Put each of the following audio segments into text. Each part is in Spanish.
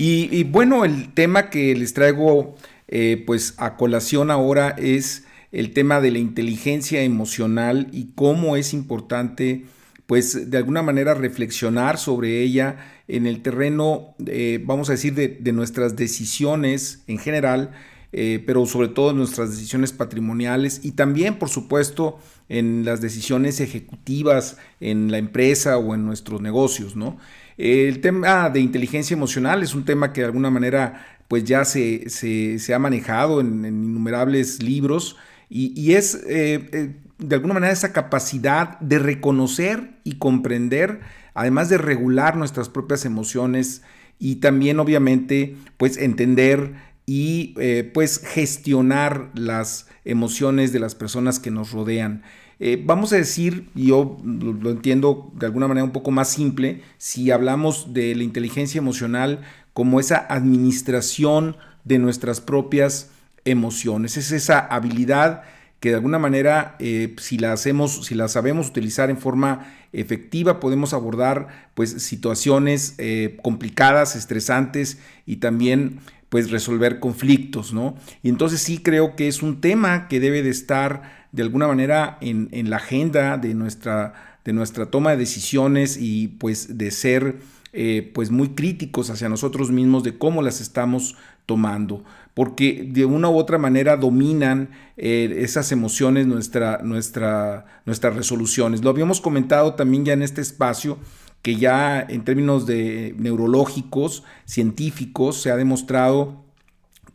Y, bueno, el tema que les traigo eh, pues a colación ahora es el tema de la inteligencia emocional y cómo es importante pues de alguna manera reflexionar sobre ella en el terreno, eh, vamos a decir, de, nuestras decisiones en general, eh, pero sobre todo en nuestras decisiones patrimoniales y también, por supuesto, en las decisiones ejecutivas en la empresa o en nuestros negocios, ¿no? El tema de inteligencia emocional es un tema que de alguna manera pues ya se, se, ha manejado en, innumerables libros y, es eh, eh, de alguna manera esa capacidad de reconocer y comprender, además de regular nuestras propias emociones y también obviamente pues entender y eh, pues gestionar las emociones de las personas que nos rodean. Eh, vamos a decir, yo lo, entiendo de alguna manera un poco más simple, si hablamos de la inteligencia emocional como esa administración de nuestras propias emociones, es esa habilidad que de alguna manera, eh, si la hacemos, si la sabemos utilizar en forma efectiva, podemos abordar pues situaciones eh, complicadas, estresantes y también pues resolver conflictos, ¿no? Y entonces sí creo que es un tema que debe de estar de alguna manera en, la agenda de nuestra, de nuestra toma de decisiones y pues de ser eh, pues muy críticos hacia nosotros mismos de cómo las estamos tomando, porque de una u otra manera dominan eh, esas emociones nuestra, nuestra, nuestras resoluciones. Lo habíamos comentado también ya en este espacio, que ya en términos de neurológicos, científicos, se ha demostrado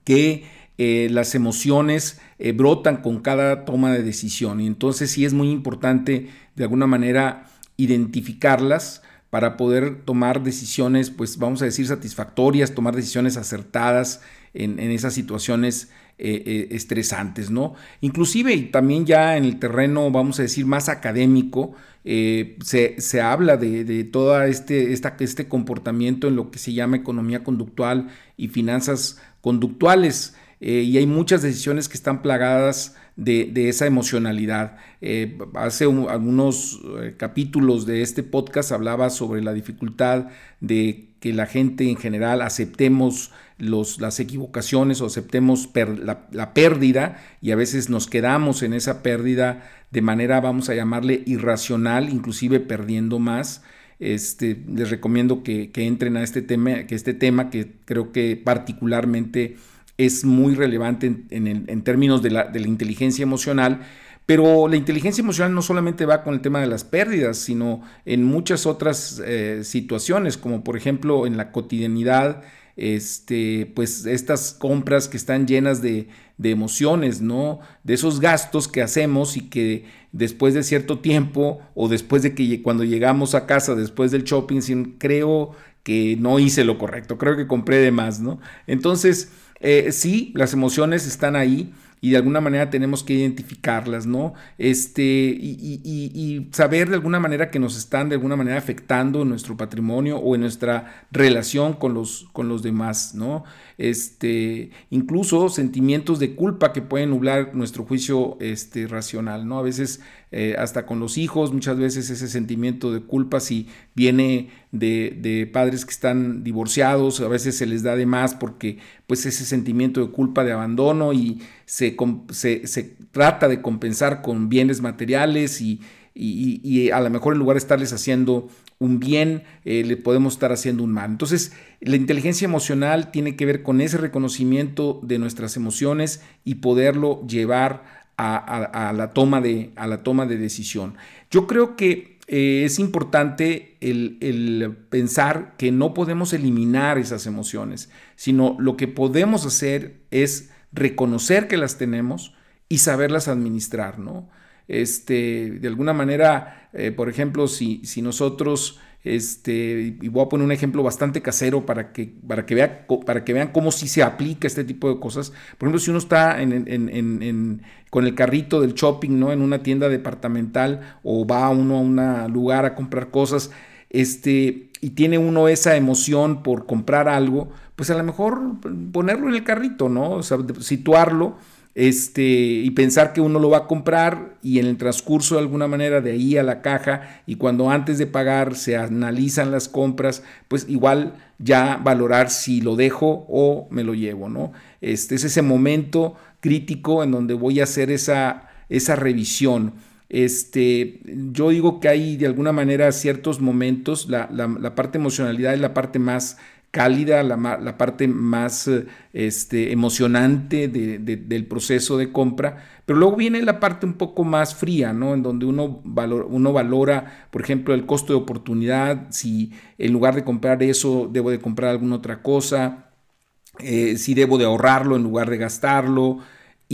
que eh, las emociones eh, brotan con cada toma de decisión. Y entonces sí es muy importante de alguna manera identificarlas para poder tomar decisiones, pues vamos a decir, satisfactorias, tomar decisiones acertadas en, esas situaciones eh, estresantes, ¿no? Inclusive y también ya en el terreno, vamos a decir, más académico, se, habla de, de todo este, este comportamiento en lo que se llama economía conductual y finanzas conductuales. Eh, y hay muchas decisiones que están plagadas de, esa emocionalidad. Eh, hace algunos eh, capítulos de este podcast hablaba sobre la dificultad de que la gente en general aceptemos los, las equivocaciones o aceptemos la, pérdida y a veces nos quedamos en esa pérdida de manera, vamos a llamarle, irracional, inclusive perdiendo más. Este, les recomiendo que, que entren a este tema, que este tema que creo que particularmente es muy relevante en, términos de la, inteligencia emocional, pero la inteligencia emocional no solamente va con el tema de las pérdidas, sino en muchas otras eh, situaciones, como por ejemplo en la cotidianidad, este, pues estas compras que están llenas de, emociones, ¿no? De esos gastos que hacemos y que después de cierto tiempo o después de que cuando llegamos a casa, después del shopping, creo que no hice lo correcto, creo que compré de más, ¿no? Entonces, eh, sí, las emociones están ahí y de alguna manera tenemos que identificarlas, ¿no? Este, y, saber de alguna manera que nos están de alguna manera afectando en nuestro patrimonio o en nuestra relación con los, con los demás, ¿no? Este, incluso sentimientos de culpa que pueden nublar nuestro juicio este, racional, ¿no? A veces eh, hasta con los hijos, muchas veces ese sentimiento de culpa si viene de, padres que están divorciados, a veces se les da de más porque pues ese sentimiento de culpa de abandono y se, se, trata de compensar con bienes materiales y, y, a lo mejor en lugar de estarles haciendo un bien, eh, le podemos estar haciendo un mal. Entonces, la inteligencia emocional tiene que ver con ese reconocimiento de nuestras emociones y poderlo llevar a, la, toma de, a la toma de decisión. Yo creo que eh, es importante el, pensar que no podemos eliminar esas emociones, sino lo que podemos hacer es reconocer que las tenemos y saberlas administrar, ¿no? Este, de alguna manera, eh, por ejemplo, si, si nosotros Este, y voy a poner un ejemplo bastante casero para que, para que, vea, para que vean cómo sí se aplica este tipo de cosas. Por ejemplo, si uno está con el carrito del shopping, ¿no? En una tienda departamental o va uno a un lugar a comprar cosas, este, y tiene uno esa emoción por comprar algo, pues a lo mejor ponerlo en el carrito, ¿no? O sea, situarlo este, y pensar que uno lo va a comprar y en el transcurso de alguna manera de ahí a la caja y cuando antes de pagar se analizan las compras, pues igual ya valorar si lo dejo o me lo llevo, ¿no? Este es ese momento crítico en donde voy a hacer esa, esa revisión. Este, yo digo que hay de alguna manera ciertos momentos, la, la, la parte emocionalidad es la parte más cálida, la, parte más este, emocionante del proceso de compra, pero luego viene la parte un poco más fría, ¿no? En donde uno, uno valora, por ejemplo, el costo de oportunidad, si en lugar de comprar eso, debo de comprar alguna otra cosa, eh, si debo de ahorrarlo en lugar de gastarlo,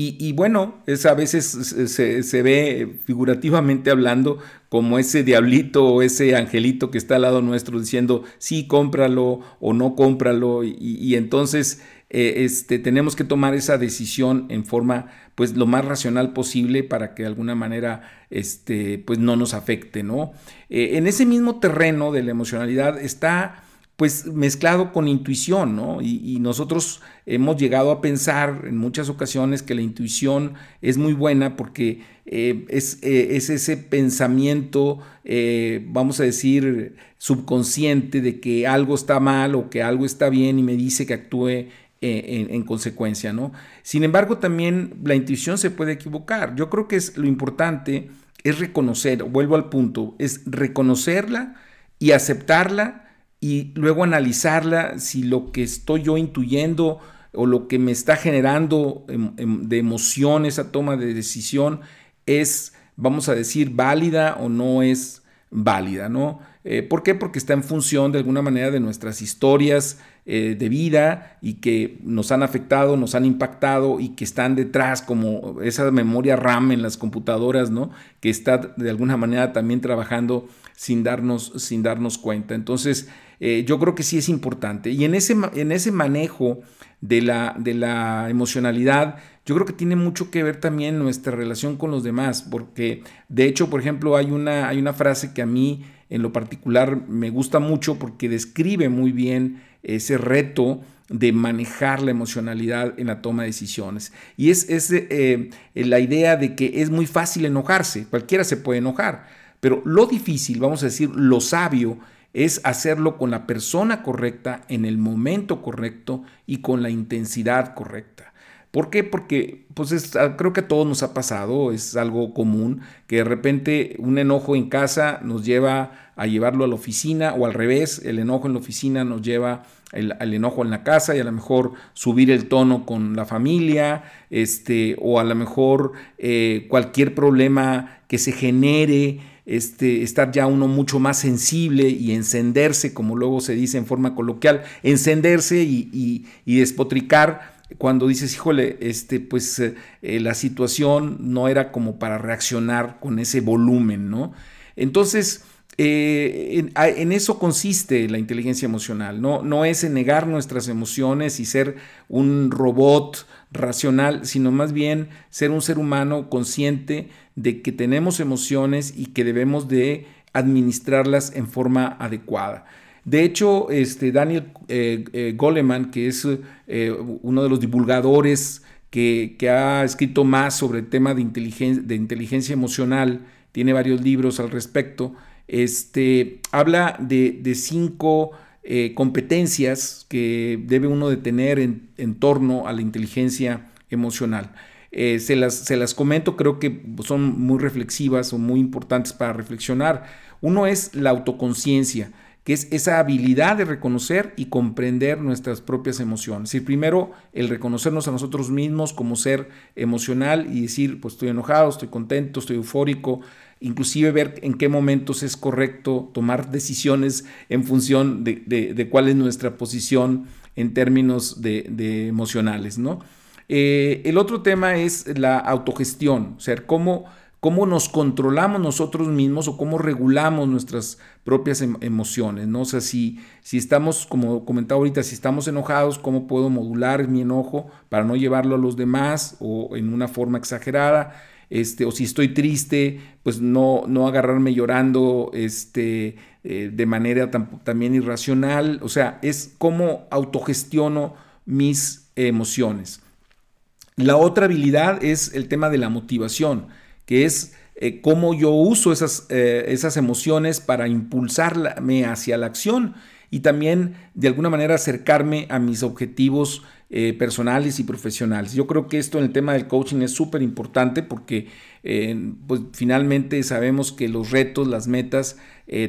y, bueno, es, a veces se, ve figurativamente hablando como ese diablito o ese angelito que está al lado nuestro diciendo, sí, cómpralo o no cómpralo. Y, entonces eh, este, tenemos que tomar esa decisión en forma pues lo más racional posible para que de alguna manera este, pues no nos afecte, ¿no? Eh, en ese mismo terreno de la emocionalidad está pues mezclado con intuición, ¿no? Y, nosotros hemos llegado a pensar en muchas ocasiones que la intuición es muy buena porque eh, es, eh, es, ese pensamiento, eh, vamos a decir, subconsciente de que algo está mal o que algo está bien y me dice que actúe en, en, consecuencia, ¿no? Sin embargo, también la intuición se puede equivocar. Yo creo que es lo importante es reconocer, vuelvo al punto, es reconocerla y aceptarla y luego analizarla si lo que estoy yo intuyendo o lo que me está generando em, em, de emoción esa toma de decisión es, vamos a decir, válida o no es válida, ¿no? Eh, ¿Por qué? Porque está en función de alguna manera de nuestras historias eh, de vida y que nos han afectado, nos han impactado y que están detrás como esa memoria RAM en las computadoras, ¿no? Que está de alguna manera también trabajando sin darnos, sin darnos cuenta. Entonces, eh, yo creo que sí es importante. Y en ese, en ese manejo de la, de la emocionalidad, yo creo que tiene mucho que ver también nuestra relación con los demás, porque de hecho, por ejemplo, hay una, hay una frase que a mí en lo particular me gusta mucho porque describe muy bien ese reto de manejar la emocionalidad en la toma de decisiones. Y es, es eh, la idea de que es muy fácil enojarse, cualquiera se puede enojar, pero lo difícil, vamos a decir, lo sabio, es hacerlo con la persona correcta, en el momento correcto y con la intensidad correcta. ¿Por qué? Porque pues ah, creo que a todos nos ha pasado, es algo común, que de repente un enojo en casa nos lleva a llevarlo a la oficina o al revés, el enojo en la oficina nos lleva al enojo en la casa y a lo mejor subir el tono con la familia, este, o a lo mejor eh, cualquier problema que se genere este, estar ya uno mucho más sensible y encenderse, como luego se dice en forma coloquial, encenderse y, despotricar cuando dices, híjole, este, pues eh, la situación no era como para reaccionar con ese volumen, ¿no? Entonces, eh, en, eso consiste la inteligencia emocional, ¿no? no es en negar nuestras emociones y ser un robot racional, sino más bien ser un ser humano consciente de que tenemos emociones y que debemos de administrarlas en forma adecuada. De hecho, este Daniel eh, eh, Goleman, que es uno de los divulgadores que, ha escrito más sobre el tema de inteligencia emocional, tiene varios libros al respecto, este, habla de, cinco competencias que debe uno de tener en, en torno a la inteligencia emocional. Eh, se, las, se las comento, creo que son muy reflexivas o muy importantes para reflexionar. Uno es la autoconciencia, que es esa habilidad de reconocer y comprender nuestras propias emociones. Y primero, el reconocernos a nosotros mismos como ser emocional y decir, pues estoy enojado, estoy contento, estoy eufórico, inclusive ver en qué momentos es correcto tomar decisiones en función de, cuál es nuestra posición en términos de, de emocionales, ¿no? Eh, el otro tema es la autogestión, o sea, cómo, cómo nos controlamos nosotros mismos o cómo regulamos nuestras propias em, emociones, ¿no? O sea, si, si estamos, como comentaba ahorita, si estamos enojados, ¿cómo puedo modular mi enojo para no llevarlo a los demás o en una forma exagerada? Este, o si estoy triste, pues no, no agarrarme llorando este, eh, de manera también irracional. O sea, es cómo autogestiono mis emociones. La otra habilidad es el tema de la motivación que es eh, cómo yo uso esas, eh, esas emociones para impulsarme hacia la acción y también de alguna manera acercarme a mis objetivos eh, personales y profesionales. Yo creo que esto en el tema del coaching es súper importante porque pues finalmente sabemos que los retos, las metas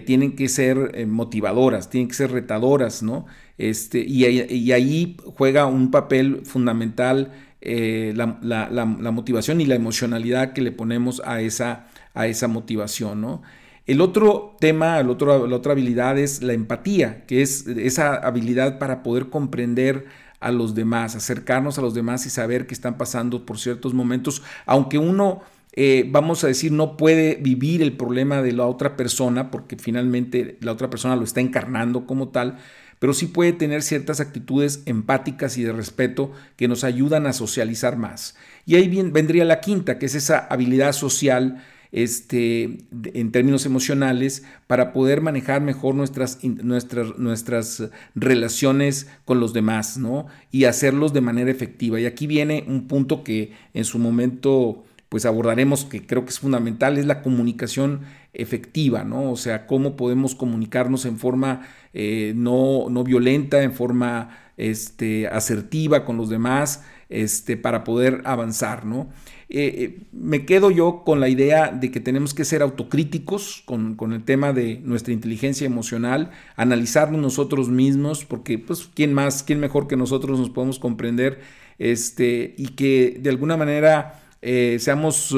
tienen que ser motivadoras, tienen que ser retadoras, ¿no? Este, y, ahí juega un papel fundamental eh, la, motivación y la emocionalidad que le ponemos a esa, a esa motivación, ¿no? El otro tema, el otro, la otra habilidad es la empatía, que es esa habilidad para poder comprender a los demás, acercarnos a los demás y saber que están pasando por ciertos momentos, aunque uno, eh, vamos a decir, no puede vivir el problema de la otra persona, porque finalmente la otra persona lo está encarnando como tal, pero sí puede tener ciertas actitudes empáticas y de respeto que nos ayudan a socializar más. Y ahí bien, vendría la quinta, que es esa habilidad social este, en términos emocionales para poder manejar mejor nuestras, nuestras, nuestras relaciones con los demás, ¿no? Y hacerlos de manera efectiva. Y aquí viene un punto que en su momento pues abordaremos que creo que es fundamental, es la comunicación efectiva, ¿no? O sea, cómo podemos comunicarnos en forma eh, no, no, violenta, en forma este, asertiva con los demás, este, para poder avanzar, ¿no? Eh, eh, me quedo yo con la idea de que tenemos que ser autocríticos con, el tema de nuestra inteligencia emocional, analizarnos nosotros mismos, porque pues quién más, quién mejor que nosotros nos podemos comprender, este, y que de alguna manera eh, seamos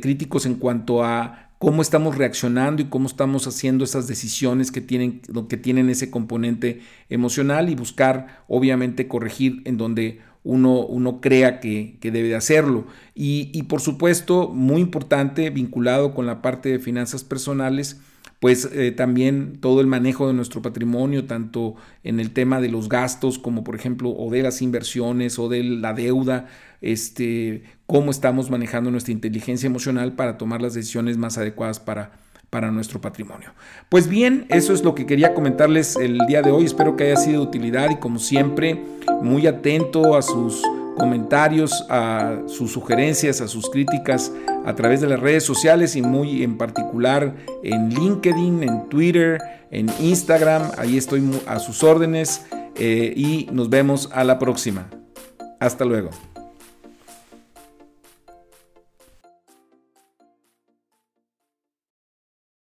críticos en cuanto a cómo estamos reaccionando y cómo estamos haciendo esas decisiones que tienen, que tienen ese componente emocional y buscar, obviamente, corregir en donde uno, uno crea que, debe de hacerlo. Y, y, por supuesto, muy importante, vinculado con la parte de finanzas personales, pues eh, también todo el manejo de nuestro patrimonio, tanto en el tema de los gastos como por ejemplo o de las inversiones o de la deuda, este, cómo estamos manejando nuestra inteligencia emocional para tomar las decisiones más adecuadas para, para nuestro patrimonio. Pues bien, eso es lo que quería comentarles el día de hoy. Espero que haya sido de utilidad y como siempre, muy atento a sus comentarios, a sus sugerencias, a sus críticas a través de las redes sociales y muy en particular en LinkedIn, en Twitter, en Instagram. Ahí estoy a sus órdenes eh, y nos vemos a la próxima. Hasta luego.